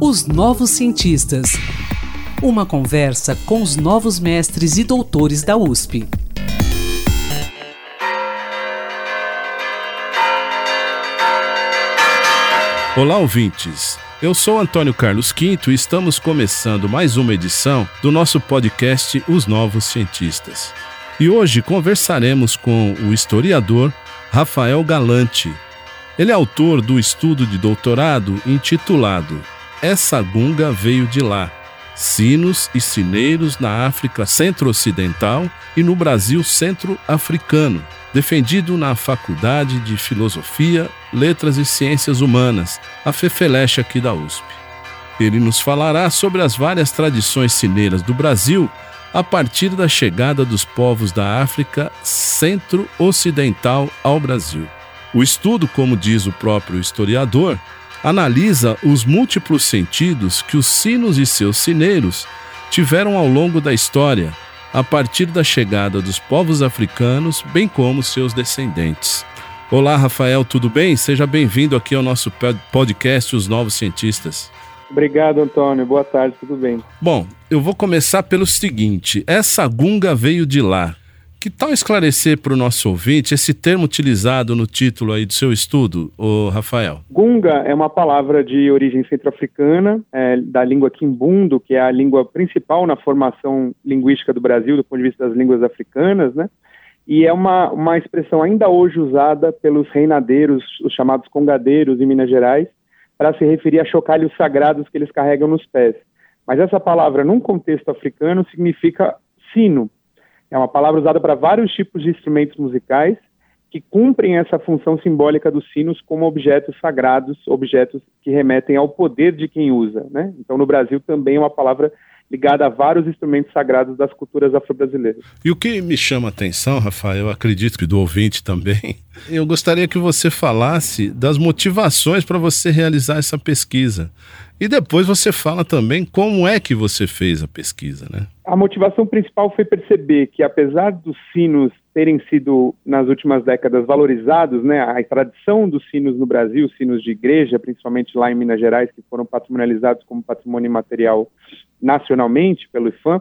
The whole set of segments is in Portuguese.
Os Novos Cientistas. Uma conversa com os novos mestres e doutores da USP. Olá, ouvintes. Eu sou Antônio Carlos Quinto e estamos começando mais uma edição do nosso podcast Os Novos Cientistas. E hoje conversaremos com o historiador Rafael Galante. Ele é autor do estudo de doutorado intitulado Essa Gunga Veio de Lá Sinos e Sineiros na África Centro-Ocidental e no Brasil Centro-Africano, defendido na Faculdade de Filosofia, Letras e Ciências Humanas, a FEFELESH aqui da USP. Ele nos falará sobre as várias tradições sineiras do Brasil a partir da chegada dos povos da África Centro-Ocidental ao Brasil. O estudo, como diz o próprio historiador, analisa os múltiplos sentidos que os sinos e seus sineiros tiveram ao longo da história, a partir da chegada dos povos africanos, bem como seus descendentes. Olá, Rafael, tudo bem? Seja bem-vindo aqui ao nosso podcast Os Novos Cientistas. Obrigado, Antônio. Boa tarde, tudo bem? Bom, eu vou começar pelo seguinte: essa gunga veio de lá. Que tal esclarecer para o nosso ouvinte esse termo utilizado no título aí do seu estudo, o Rafael? Gunga é uma palavra de origem centro-africana, é, da língua quimbundo, que é a língua principal na formação linguística do Brasil, do ponto de vista das línguas africanas, né? E é uma, uma expressão ainda hoje usada pelos reinadeiros, os chamados congadeiros em Minas Gerais, para se referir a chocalhos sagrados que eles carregam nos pés. Mas essa palavra, num contexto africano, significa sino, é uma palavra usada para vários tipos de instrumentos musicais que cumprem essa função simbólica dos sinos como objetos sagrados, objetos que remetem ao poder de quem usa. Né? Então, no Brasil também é uma palavra ligada a vários instrumentos sagrados das culturas afro-brasileiras. E o que me chama a atenção, Rafael, acredito que do ouvinte também, eu gostaria que você falasse das motivações para você realizar essa pesquisa. E depois você fala também como é que você fez a pesquisa, né? A motivação principal foi perceber que, apesar dos sinos terem sido, nas últimas décadas, valorizados, né, a tradição dos sinos no Brasil, sinos de igreja, principalmente lá em Minas Gerais, que foram patrimonializados como patrimônio material nacionalmente pelo IFAM,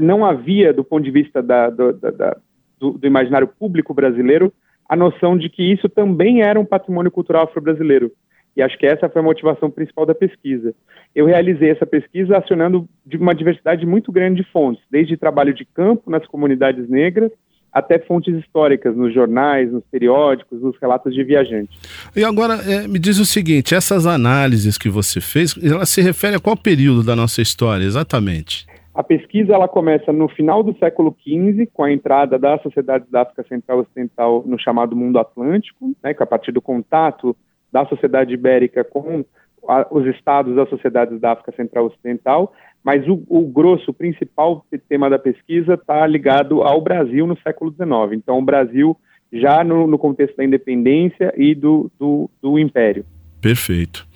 não havia, do ponto de vista da, do, da, do, do imaginário público brasileiro, a noção de que isso também era um patrimônio cultural afro-brasileiro. E acho que essa foi a motivação principal da pesquisa. Eu realizei essa pesquisa acionando de uma diversidade muito grande de fontes, desde trabalho de campo nas comunidades negras, até fontes históricas nos jornais, nos periódicos, nos relatos de viajantes. E agora é, me diz o seguinte: essas análises que você fez, ela se refere a qual período da nossa história exatamente? A pesquisa ela começa no final do século XV, com a entrada das sociedades da África Central e Ocidental no chamado mundo atlântico, né, que a partir do contato da sociedade ibérica com a, os estados das sociedades da África Central Ocidental, mas o, o grosso, o principal tema da pesquisa está ligado ao Brasil no século XIX. Então, o Brasil já no, no contexto da independência e do, do, do Império. Perfeito.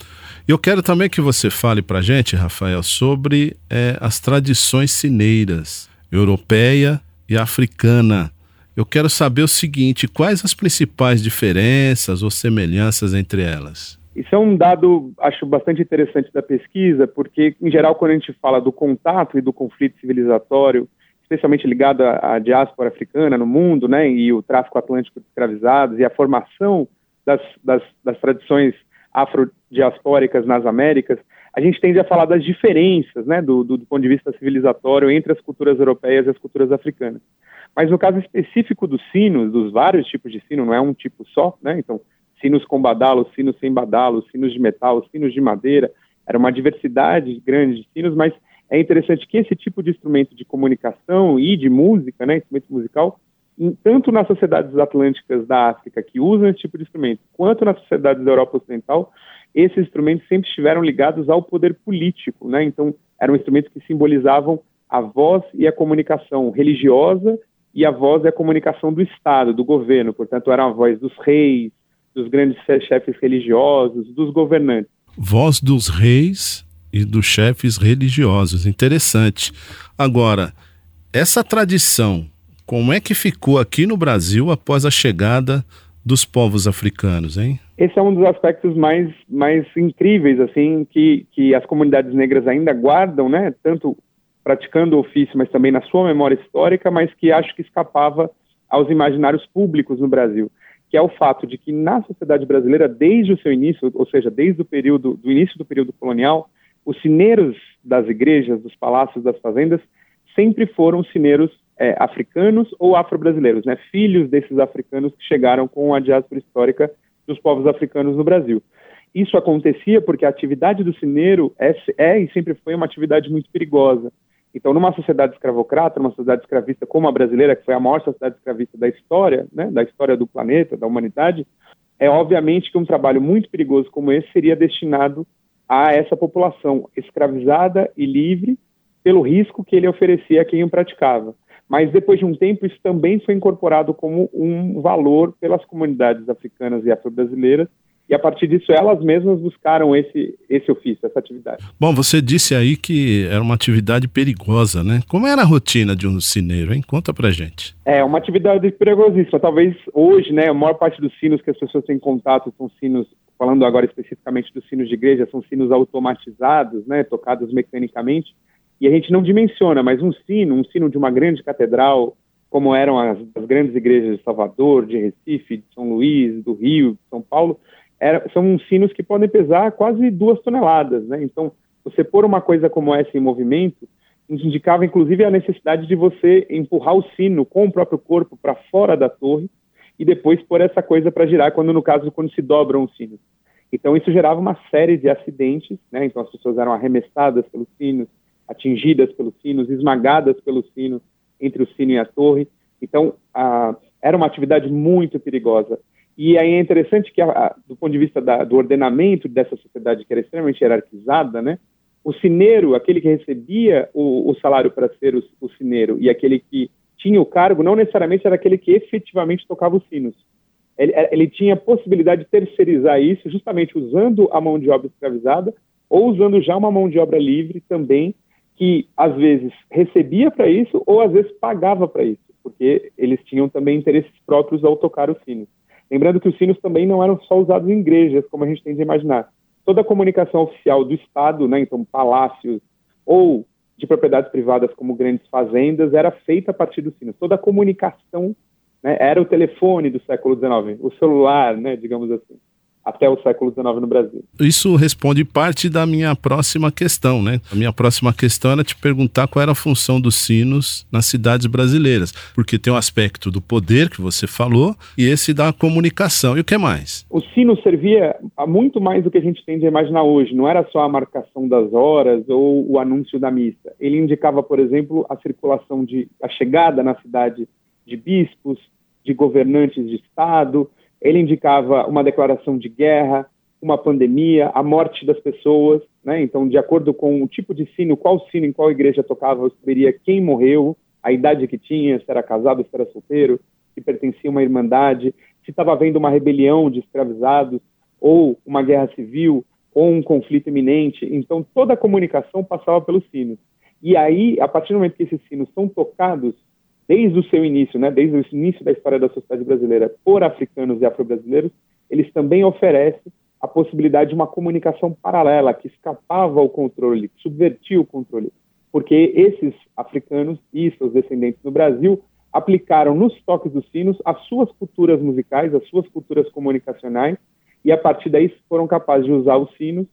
Eu quero também que você fale para a gente, Rafael, sobre é, as tradições cineiras, europeia e africana. Eu quero saber o seguinte: quais as principais diferenças ou semelhanças entre elas? Isso é um dado, acho, bastante interessante da pesquisa, porque, em geral, quando a gente fala do contato e do conflito civilizatório, especialmente ligado à, à diáspora africana no mundo, né, e o tráfico atlântico de escravizados e a formação das, das, das tradições afrodiaspóricas nas Américas, a gente tende a falar das diferenças, né, do, do, do ponto de vista civilizatório entre as culturas europeias e as culturas africanas. Mas no caso específico dos sinos, dos vários tipos de sino, não é um tipo só, né? Então, sinos com badalo, sinos sem badalo, sinos de metal, sinos de madeira, era uma diversidade grande de sinos, mas é interessante que esse tipo de instrumento de comunicação e de música, né, instrumento musical, tanto nas sociedades atlânticas da África que usam esse tipo de instrumento, quanto nas sociedades da Europa Ocidental, esses instrumentos sempre estiveram ligados ao poder político, né? Então, eram instrumentos que simbolizavam a voz e a comunicação religiosa e a voz é a comunicação do Estado, do governo, portanto, era a voz dos reis, dos grandes chefes religiosos, dos governantes. Voz dos reis e dos chefes religiosos, interessante. Agora, essa tradição, como é que ficou aqui no Brasil após a chegada dos povos africanos, hein? Esse é um dos aspectos mais, mais incríveis, assim, que, que as comunidades negras ainda guardam, né? Tanto praticando o ofício, mas também na sua memória histórica, mas que acho que escapava aos imaginários públicos no Brasil, que é o fato de que na sociedade brasileira, desde o seu início, ou seja, desde o período do início do período colonial, os cineiros das igrejas, dos palácios, das fazendas, sempre foram cineiros é, africanos ou afro-brasileiros, né, filhos desses africanos que chegaram com a diáspora histórica dos povos africanos no Brasil. Isso acontecia porque a atividade do cineiro é, é e sempre foi uma atividade muito perigosa. Então, numa sociedade escravocrata, numa sociedade escravista como a brasileira, que foi a maior sociedade escravista da história, né, da história do planeta, da humanidade, é obviamente que um trabalho muito perigoso como esse seria destinado a essa população escravizada e livre pelo risco que ele oferecia a quem o praticava. Mas depois de um tempo, isso também foi incorporado como um valor pelas comunidades africanas e afro-brasileiras, e a partir disso elas mesmas buscaram esse, esse ofício, essa atividade. Bom, você disse aí que era uma atividade perigosa, né? Como era a rotina de um sineiro, hein? Conta pra gente. É, uma atividade perigosíssima. Talvez hoje, né, a maior parte dos sinos que as pessoas têm contato são sinos, falando agora especificamente dos sinos de igreja, são sinos automatizados, né, tocados mecanicamente, e a gente não dimensiona, mas um sino, um sino de uma grande catedral, como eram as, as grandes igrejas de Salvador, de Recife, de São Luís, do Rio, de São Paulo, era, são sinos que podem pesar quase duas toneladas, né? Então, você pôr uma coisa como essa em movimento indicava, inclusive, a necessidade de você empurrar o sino com o próprio corpo para fora da torre e depois pôr essa coisa para girar, quando no caso, quando se dobram os sinos. Então, isso gerava uma série de acidentes, né? Então, as pessoas eram arremessadas pelos sinos, atingidas pelos sinos, esmagadas pelos sinos, entre o sino e a torre. Então, a, era uma atividade muito perigosa. E aí é interessante que, a, do ponto de vista da, do ordenamento dessa sociedade que era extremamente hierarquizada, né, o cineiro, aquele que recebia o, o salário para ser o, o cineiro e aquele que tinha o cargo, não necessariamente era aquele que efetivamente tocava os sinos. Ele, é, ele tinha a possibilidade de terceirizar isso justamente usando a mão de obra escravizada ou usando já uma mão de obra livre também, que às vezes recebia para isso ou às vezes pagava para isso, porque eles tinham também interesses próprios ao tocar os sinos. Lembrando que os sinos também não eram só usados em igrejas, como a gente tem de imaginar. Toda a comunicação oficial do Estado, né, então palácios ou de propriedades privadas como grandes fazendas, era feita a partir dos sinos. Toda a comunicação né, era o telefone do século XIX, o celular, né, digamos assim até o século XIX no Brasil. Isso responde parte da minha próxima questão, né? A minha próxima questão era te perguntar qual era a função dos sinos nas cidades brasileiras, porque tem o um aspecto do poder que você falou e esse da comunicação. E o que mais? O sino servia a muito mais do que a gente tende a imaginar hoje. Não era só a marcação das horas ou o anúncio da missa. Ele indicava, por exemplo, a circulação de a chegada na cidade de bispos, de governantes de estado, ele indicava uma declaração de guerra, uma pandemia, a morte das pessoas, né? Então, de acordo com o tipo de sino, qual sino em qual igreja tocava, eu saberia quem morreu, a idade que tinha, se era casado, se era solteiro, se pertencia a uma irmandade, se estava havendo uma rebelião de escravizados, ou uma guerra civil, ou um conflito iminente. Então, toda a comunicação passava pelos sinos. E aí, a partir do momento que esses sinos são tocados, desde o seu início, né, desde o início da história da sociedade brasileira por africanos e afro-brasileiros, eles também oferecem a possibilidade de uma comunicação paralela que escapava ao controle, que subvertia o controle, porque esses africanos e seus descendentes no Brasil aplicaram nos toques dos sinos as suas culturas musicais, as suas culturas comunicacionais, e a partir daí foram capazes de usar os sinos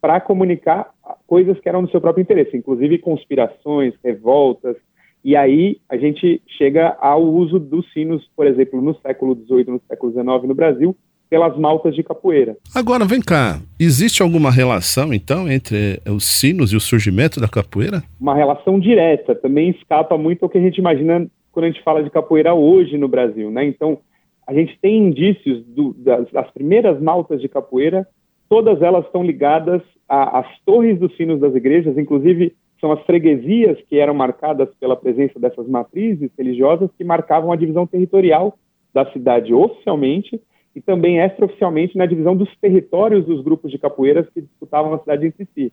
para comunicar coisas que eram do seu próprio interesse, inclusive conspirações, revoltas, e aí a gente chega ao uso dos sinos, por exemplo, no século XVIII, no século XIX no Brasil, pelas maltas de capoeira. Agora, vem cá, existe alguma relação, então, entre os sinos e o surgimento da capoeira? Uma relação direta, também escapa muito ao que a gente imagina quando a gente fala de capoeira hoje no Brasil, né? Então, a gente tem indícios do, das, das, primeiras maltas de capoeira, todas elas estão ligadas às torres dos sinos das igrejas, inclusive são as freguesias que eram marcadas pela presença dessas matrizes religiosas que marcavam a divisão territorial da cidade oficialmente e também extraoficialmente na divisão dos territórios dos grupos de capoeiras que disputavam a cidade entre si.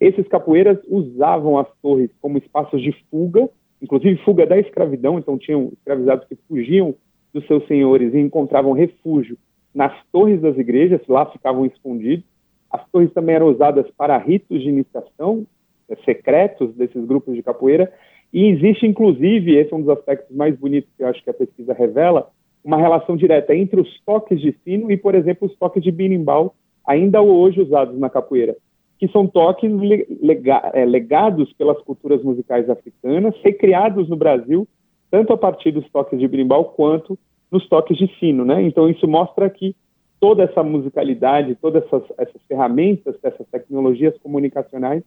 Esses capoeiras usavam as torres como espaços de fuga, inclusive fuga da escravidão, então tinham escravizados que fugiam dos seus senhores e encontravam refúgio nas torres das igrejas, lá ficavam escondidos. As torres também eram usadas para ritos de iniciação secretos desses grupos de capoeira. E existe, inclusive, esse é um dos aspectos mais bonitos que eu acho que a pesquisa revela, uma relação direta entre os toques de sino e, por exemplo, os toques de birimbau, ainda hoje usados na capoeira, que são toques é, legados pelas culturas musicais africanas, recriados no Brasil, tanto a partir dos toques de birimbau quanto nos toques de sino, né? Então isso mostra que toda essa musicalidade, todas essas, essas ferramentas, essas tecnologias comunicacionais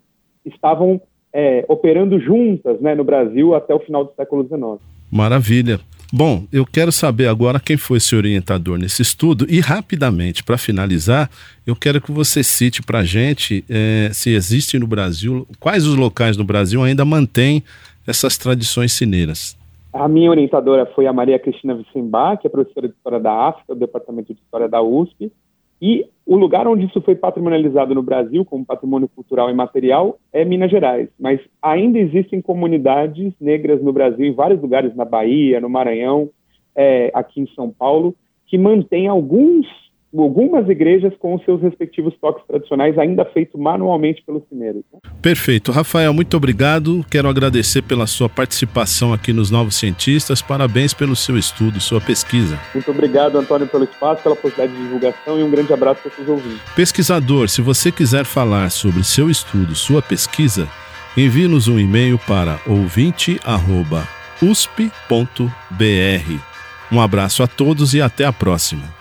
estavam é, operando juntas né, no Brasil até o final do século XIX. Maravilha. Bom, eu quero saber agora quem foi seu orientador nesse estudo e rapidamente, para finalizar, eu quero que você cite para a gente é, se existe no Brasil, quais os locais no Brasil ainda mantêm essas tradições cineiras. A minha orientadora foi a Maria Cristina Vicembach, que é professora de História da África, do Departamento de História da USP, e o lugar onde isso foi patrimonializado no Brasil, como patrimônio cultural e material, é Minas Gerais. Mas ainda existem comunidades negras no Brasil, em vários lugares, na Bahia, no Maranhão, é, aqui em São Paulo, que mantêm alguns algumas igrejas com os seus respectivos toques tradicionais, ainda feito manualmente pelos primeiros. Né? Perfeito. Rafael, muito obrigado. Quero agradecer pela sua participação aqui nos Novos Cientistas. Parabéns pelo seu estudo, sua pesquisa. Muito obrigado, Antônio, pelo espaço, pela possibilidade de divulgação e um grande abraço para os ouvintes. Pesquisador, se você quiser falar sobre seu estudo, sua pesquisa, envie-nos um e-mail para ouvinte.usp.br. Um abraço a todos e até a próxima.